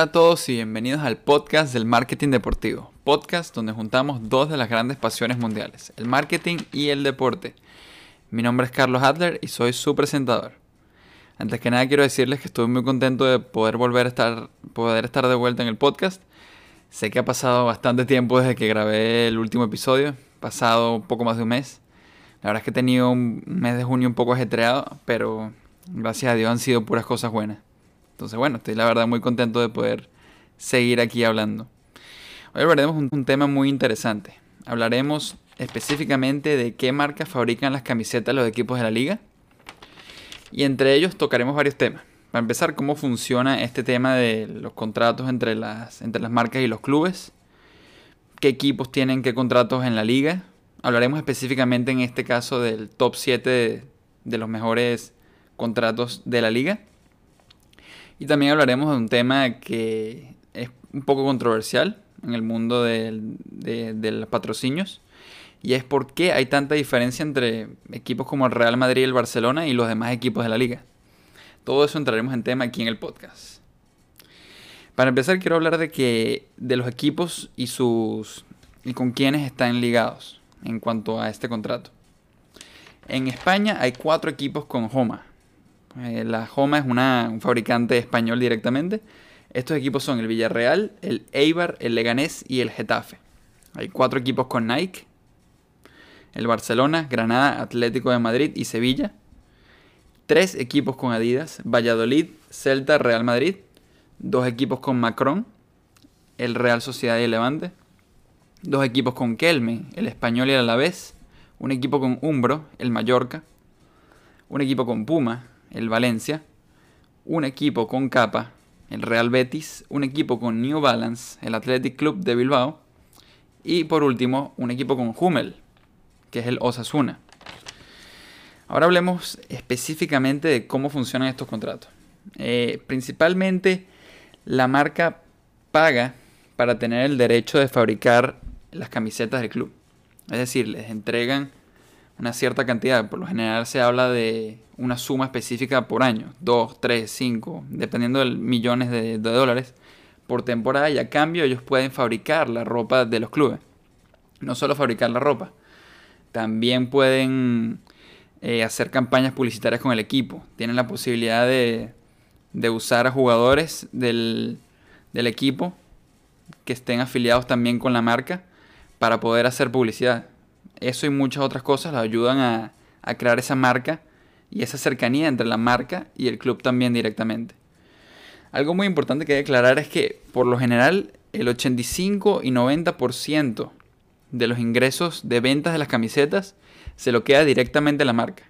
Hola a todos y bienvenidos al podcast del marketing deportivo, podcast donde juntamos dos de las grandes pasiones mundiales, el marketing y el deporte. Mi nombre es Carlos Adler y soy su presentador. Antes que nada quiero decirles que estoy muy contento de poder volver a estar, poder estar de vuelta en el podcast. Sé que ha pasado bastante tiempo desde que grabé el último episodio, pasado un poco más de un mes. La verdad es que he tenido un mes de junio un poco ajetreado, pero gracias a Dios han sido puras cosas buenas. Entonces, bueno, estoy la verdad muy contento de poder seguir aquí hablando. Hoy hablaremos un, un tema muy interesante. Hablaremos específicamente de qué marcas fabrican las camisetas de los equipos de la liga. Y entre ellos tocaremos varios temas. Para empezar, cómo funciona este tema de los contratos entre las, entre las marcas y los clubes. Qué equipos tienen qué contratos en la liga. Hablaremos específicamente en este caso del top 7 de, de los mejores contratos de la liga. Y también hablaremos de un tema que es un poco controversial en el mundo de, los patrocinios. Y es por qué hay tanta diferencia entre equipos como el Real Madrid y el Barcelona y los demás equipos de la liga. Todo eso entraremos en tema aquí en el podcast. Para empezar quiero hablar de que de los equipos y sus y con quienes están ligados en cuanto a este contrato. En España hay cuatro equipos con Homa, eh, la Joma es un fabricante español directamente. Estos equipos son el Villarreal, el Eibar, el Leganés y el Getafe. Hay cuatro equipos con Nike. El Barcelona, Granada, Atlético de Madrid y Sevilla. Tres equipos con Adidas, Valladolid, Celta, Real Madrid. Dos equipos con Macron, el Real Sociedad y el Levante. Dos equipos con Kelme, el Español y el Alavés. Un equipo con Umbro, el Mallorca. Un equipo con Puma, el Valencia, un equipo con capa, el Real Betis, un equipo con New Balance, el Athletic Club de Bilbao, y por último, un equipo con Hummel, que es el Osasuna. Ahora hablemos específicamente de cómo funcionan estos contratos. Eh, principalmente, la marca paga para tener el derecho de fabricar las camisetas del club. Es decir, les entregan una cierta cantidad. Por lo general se habla de una suma específica por año, 2, 3, 5, dependiendo de millones de, dólares por temporada y a cambio ellos pueden fabricar la ropa de los clubes. No solo fabricar la ropa, también pueden eh, hacer campañas publicitarias con el equipo. Tienen la posibilidad de, de usar a jugadores del, del equipo que estén afiliados también con la marca para poder hacer publicidad. Eso y muchas otras cosas los ayudan a, crear esa marca y esa cercanía entre la marca y el club también directamente. Algo muy importante que declarar es que por lo general el 85 y 90% de los ingresos de ventas de las camisetas se lo queda directamente la marca.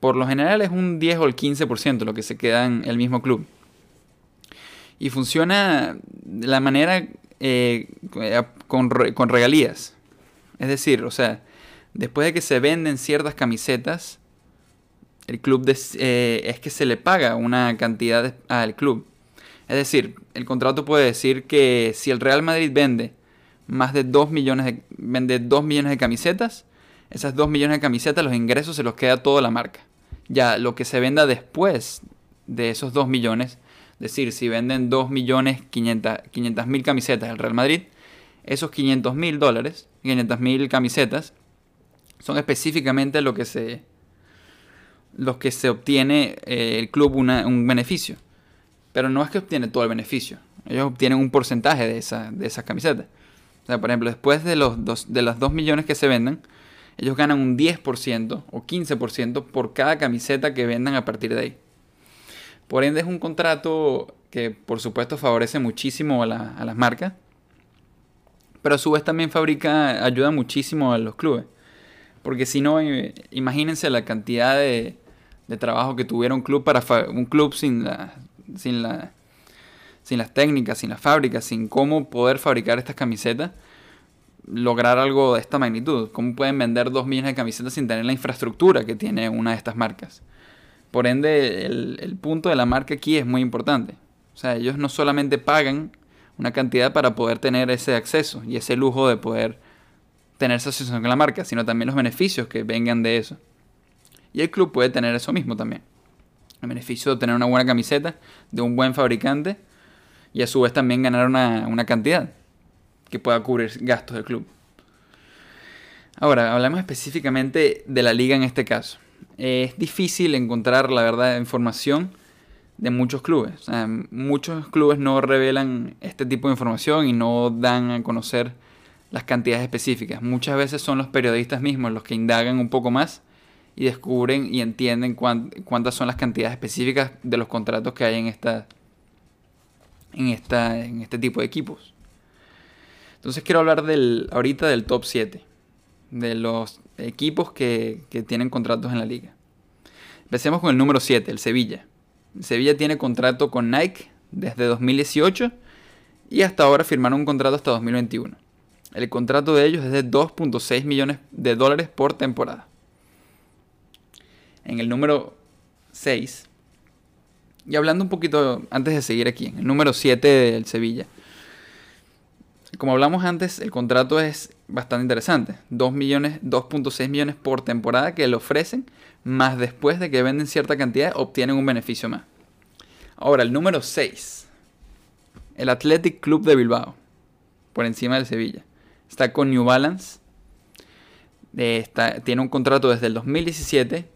Por lo general es un 10 o el 15% lo que se queda en el mismo club. Y funciona de la manera eh, con regalías. Es decir, o sea, después de que se venden ciertas camisetas, el club eh, es que se le paga una cantidad al club. Es decir, el contrato puede decir que si el Real Madrid vende más de 2 millones de, vende 2 millones de camisetas, esas 2 millones de camisetas, los ingresos se los queda toda la marca. Ya lo que se venda después de esos 2 millones, es decir, si venden 2 millones 500 mil camisetas del Real Madrid, esos 500 mil dólares, 500 mil camisetas, son específicamente lo que se, los que se obtiene eh, el club un beneficio. Pero no es que obtiene todo el beneficio. Ellos obtienen un porcentaje de, esa, de esas camisetas. O sea, por ejemplo, después de los, dos, de las 2 millones que se venden, ellos ganan un 10% o 15% por cada camiseta que vendan a partir de ahí. Por ende es un contrato que por supuesto favorece muchísimo a, a las marcas pero a su vez también fabrica, ayuda muchísimo a los clubes. Porque si no, eh, imagínense la cantidad de, trabajo que tuviera un club para un club sin la, sin la sin las técnicas, sin las fábricas, sin cómo poder fabricar estas camisetas, lograr algo de esta magnitud. ¿Cómo pueden vender dos millones de camisetas sin tener la infraestructura que tiene una de estas marcas? Por ende, el, el punto de la marca aquí es muy importante. O sea, ellos no solamente pagan una cantidad para poder tener ese acceso y ese lujo de poder tener esa asociación con la marca, sino también los beneficios que vengan de eso. Y el club puede tener eso mismo también. El beneficio de tener una buena camiseta de un buen fabricante y a su vez también ganar una, una cantidad que pueda cubrir gastos del club. Ahora, hablamos específicamente de la liga en este caso. Es difícil encontrar, la verdad, información de muchos clubes. muchos clubes no revelan este tipo de información y no dan a conocer las cantidades específicas. Muchas veces son los periodistas mismos los que indagan un poco más y descubren y entienden cuántas son las cantidades específicas de los contratos que hay en esta, en esta en este tipo de equipos. Entonces quiero hablar del, ahorita del top 7, de los equipos que, que tienen contratos en la liga. Empecemos con el número 7, el Sevilla. Sevilla tiene contrato con Nike desde 2018 y hasta ahora firmaron un contrato hasta 2021. El contrato de ellos es de 2.6 millones de dólares por temporada. En el número 6, y hablando un poquito antes de seguir aquí, en el número 7 del Sevilla. Como hablamos antes, el contrato es bastante interesante. 2 millones, 2.6 millones por temporada que le ofrecen, más después de que venden cierta cantidad, obtienen un beneficio más. Ahora, el número 6. El Athletic Club de Bilbao. Por encima del Sevilla. Está con New Balance. Eh, tiene un contrato desde el 2017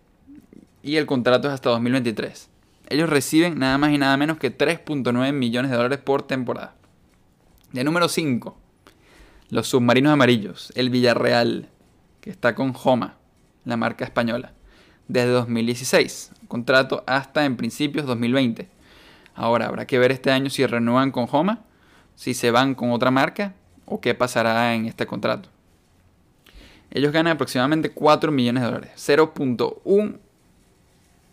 y el contrato es hasta 2023. Ellos reciben nada más y nada menos que 3.9 millones de dólares por temporada. De número 5, los submarinos amarillos, el Villarreal, que está con Joma, la marca española, desde 2016. Contrato hasta en principios 2020. Ahora habrá que ver este año si renuevan con Joma, si se van con otra marca o qué pasará en este contrato. Ellos ganan aproximadamente 4 millones de dólares, 0.1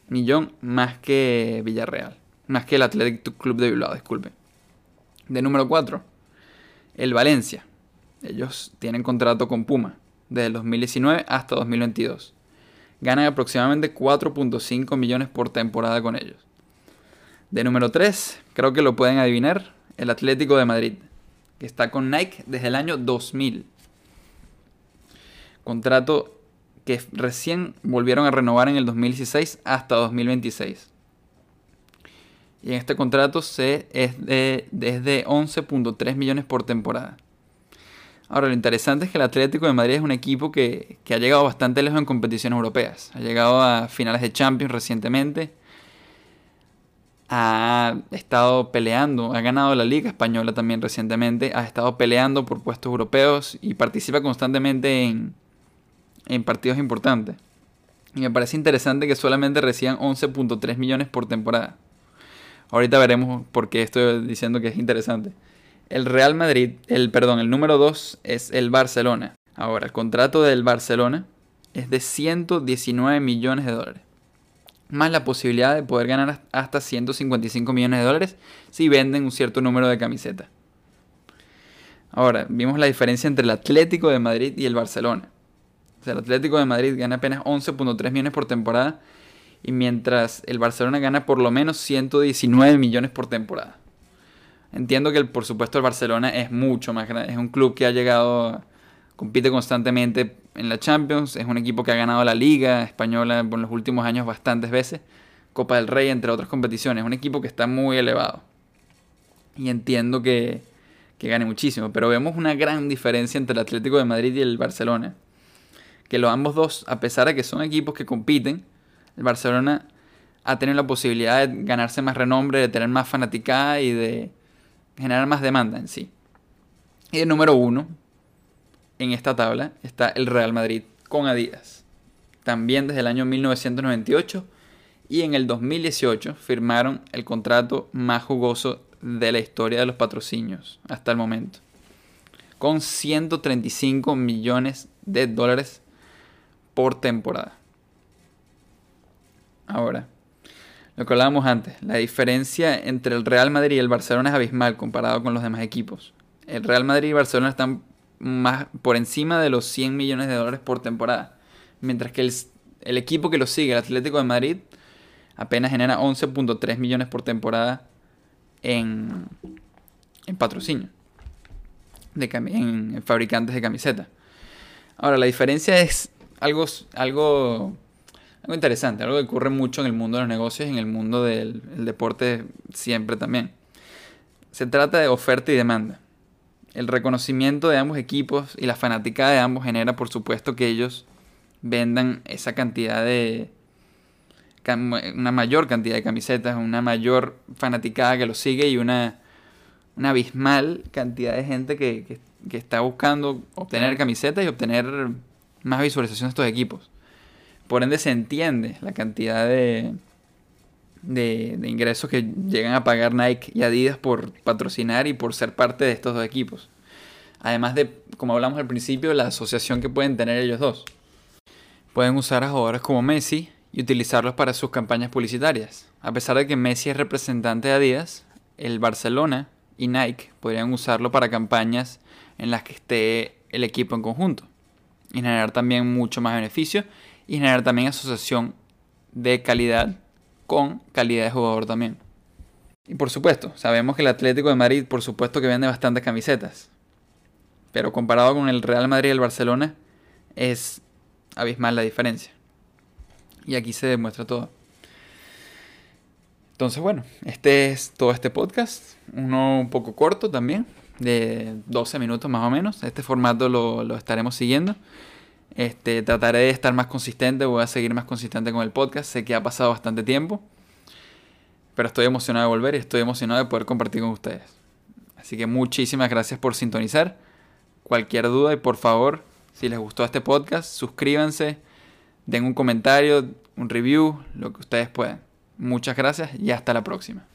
millón más que Villarreal, más que el Athletic Club de Bilbao, disculpe. De número 4, el Valencia. Ellos tienen contrato con Puma desde el 2019 hasta 2022. Ganan aproximadamente 4.5 millones por temporada con ellos. De número 3, creo que lo pueden adivinar, el Atlético de Madrid que está con Nike desde el año 2000. Contrato que recién volvieron a renovar en el 2016 hasta 2026. Y en este contrato se es de, 11.3 millones por temporada. Ahora, lo interesante es que el Atlético de Madrid es un equipo que, que, ha llegado bastante lejos en competiciones europeas. Ha llegado a finales de Champions recientemente ha estado peleando, ha ganado la Liga Española también recientemente, ha estado peleando por puestos europeos y participa constantemente en, en partidos importantes. Y me parece interesante que solamente reciban 11.3 millones por temporada. Ahorita veremos por qué estoy diciendo que es interesante. El Real Madrid, el perdón, el número 2 es el Barcelona. Ahora, el contrato del Barcelona es de 119 millones de dólares más la posibilidad de poder ganar hasta 155 millones de dólares si venden un cierto número de camisetas. Ahora, vimos la diferencia entre el Atlético de Madrid y el Barcelona. O sea, el Atlético de Madrid gana apenas 11.3 millones por temporada y mientras el Barcelona gana por lo menos 119 millones por temporada. Entiendo que por supuesto el Barcelona es mucho más grande, es un club que ha llegado compite constantemente en la Champions, es un equipo que ha ganado la Liga Española en los últimos años bastantes veces, Copa del Rey, entre otras competiciones, es un equipo que está muy elevado. Y entiendo que, que gane muchísimo, pero vemos una gran diferencia entre el Atlético de Madrid y el Barcelona. Que los ambos dos, a pesar de que son equipos que compiten, el Barcelona ha tenido la posibilidad de ganarse más renombre, de tener más fanaticada y de generar más demanda en sí. Y el número uno, en esta tabla está el Real Madrid con Adidas. También desde el año 1998 y en el 2018 firmaron el contrato más jugoso de la historia de los patrocinios hasta el momento. Con 135 millones de dólares por temporada. Ahora, lo que hablábamos antes, la diferencia entre el Real Madrid y el Barcelona es abismal comparado con los demás equipos. El Real Madrid y Barcelona están más por encima de los 100 millones de dólares por temporada. Mientras que el, equipo que lo sigue, el Atlético de Madrid, apenas genera 11.3 millones por temporada en, en patrocinio, de, en fabricantes de camisetas. Ahora, la diferencia es algo, algo, algo interesante, algo que ocurre mucho en el mundo de los negocios y en el mundo del deporte siempre también. se trata de oferta y demanda. El reconocimiento de ambos equipos y la fanaticada de ambos genera, por supuesto, que ellos vendan esa cantidad de. una mayor cantidad de camisetas, una mayor fanaticada que los sigue y una, una abismal cantidad de gente que, que está buscando obtener camisetas y obtener más visualización de estos equipos. Por ende se entiende la cantidad de, de, ingresos que llegan a pagar Nike y Adidas por patrocinar y por ser parte de estos dos equipos. Además de, como hablamos al principio, la asociación que pueden tener ellos dos. Pueden usar a jugadores como Messi y utilizarlos para sus campañas publicitarias. A pesar de que Messi es representante de Adidas, el Barcelona y Nike podrían usarlo para campañas en las que esté el equipo en conjunto. Y generar también mucho más beneficio y generar también asociación de calidad con calidad de jugador también. Y por supuesto, sabemos que el Atlético de Madrid, por supuesto que vende bastantes camisetas. Pero comparado con el Real Madrid y el Barcelona, es abismal la diferencia. Y aquí se demuestra todo. Entonces, bueno, este es todo este podcast. Uno un poco corto también, de 12 minutos más o menos. Este formato lo, lo estaremos siguiendo. Este, trataré de estar más consistente, voy a seguir más consistente con el podcast. Sé que ha pasado bastante tiempo, pero estoy emocionado de volver y estoy emocionado de poder compartir con ustedes. Así que muchísimas gracias por sintonizar. Cualquier duda y por favor, si les gustó este podcast, suscríbanse, den un comentario, un review, lo que ustedes puedan. Muchas gracias y hasta la próxima.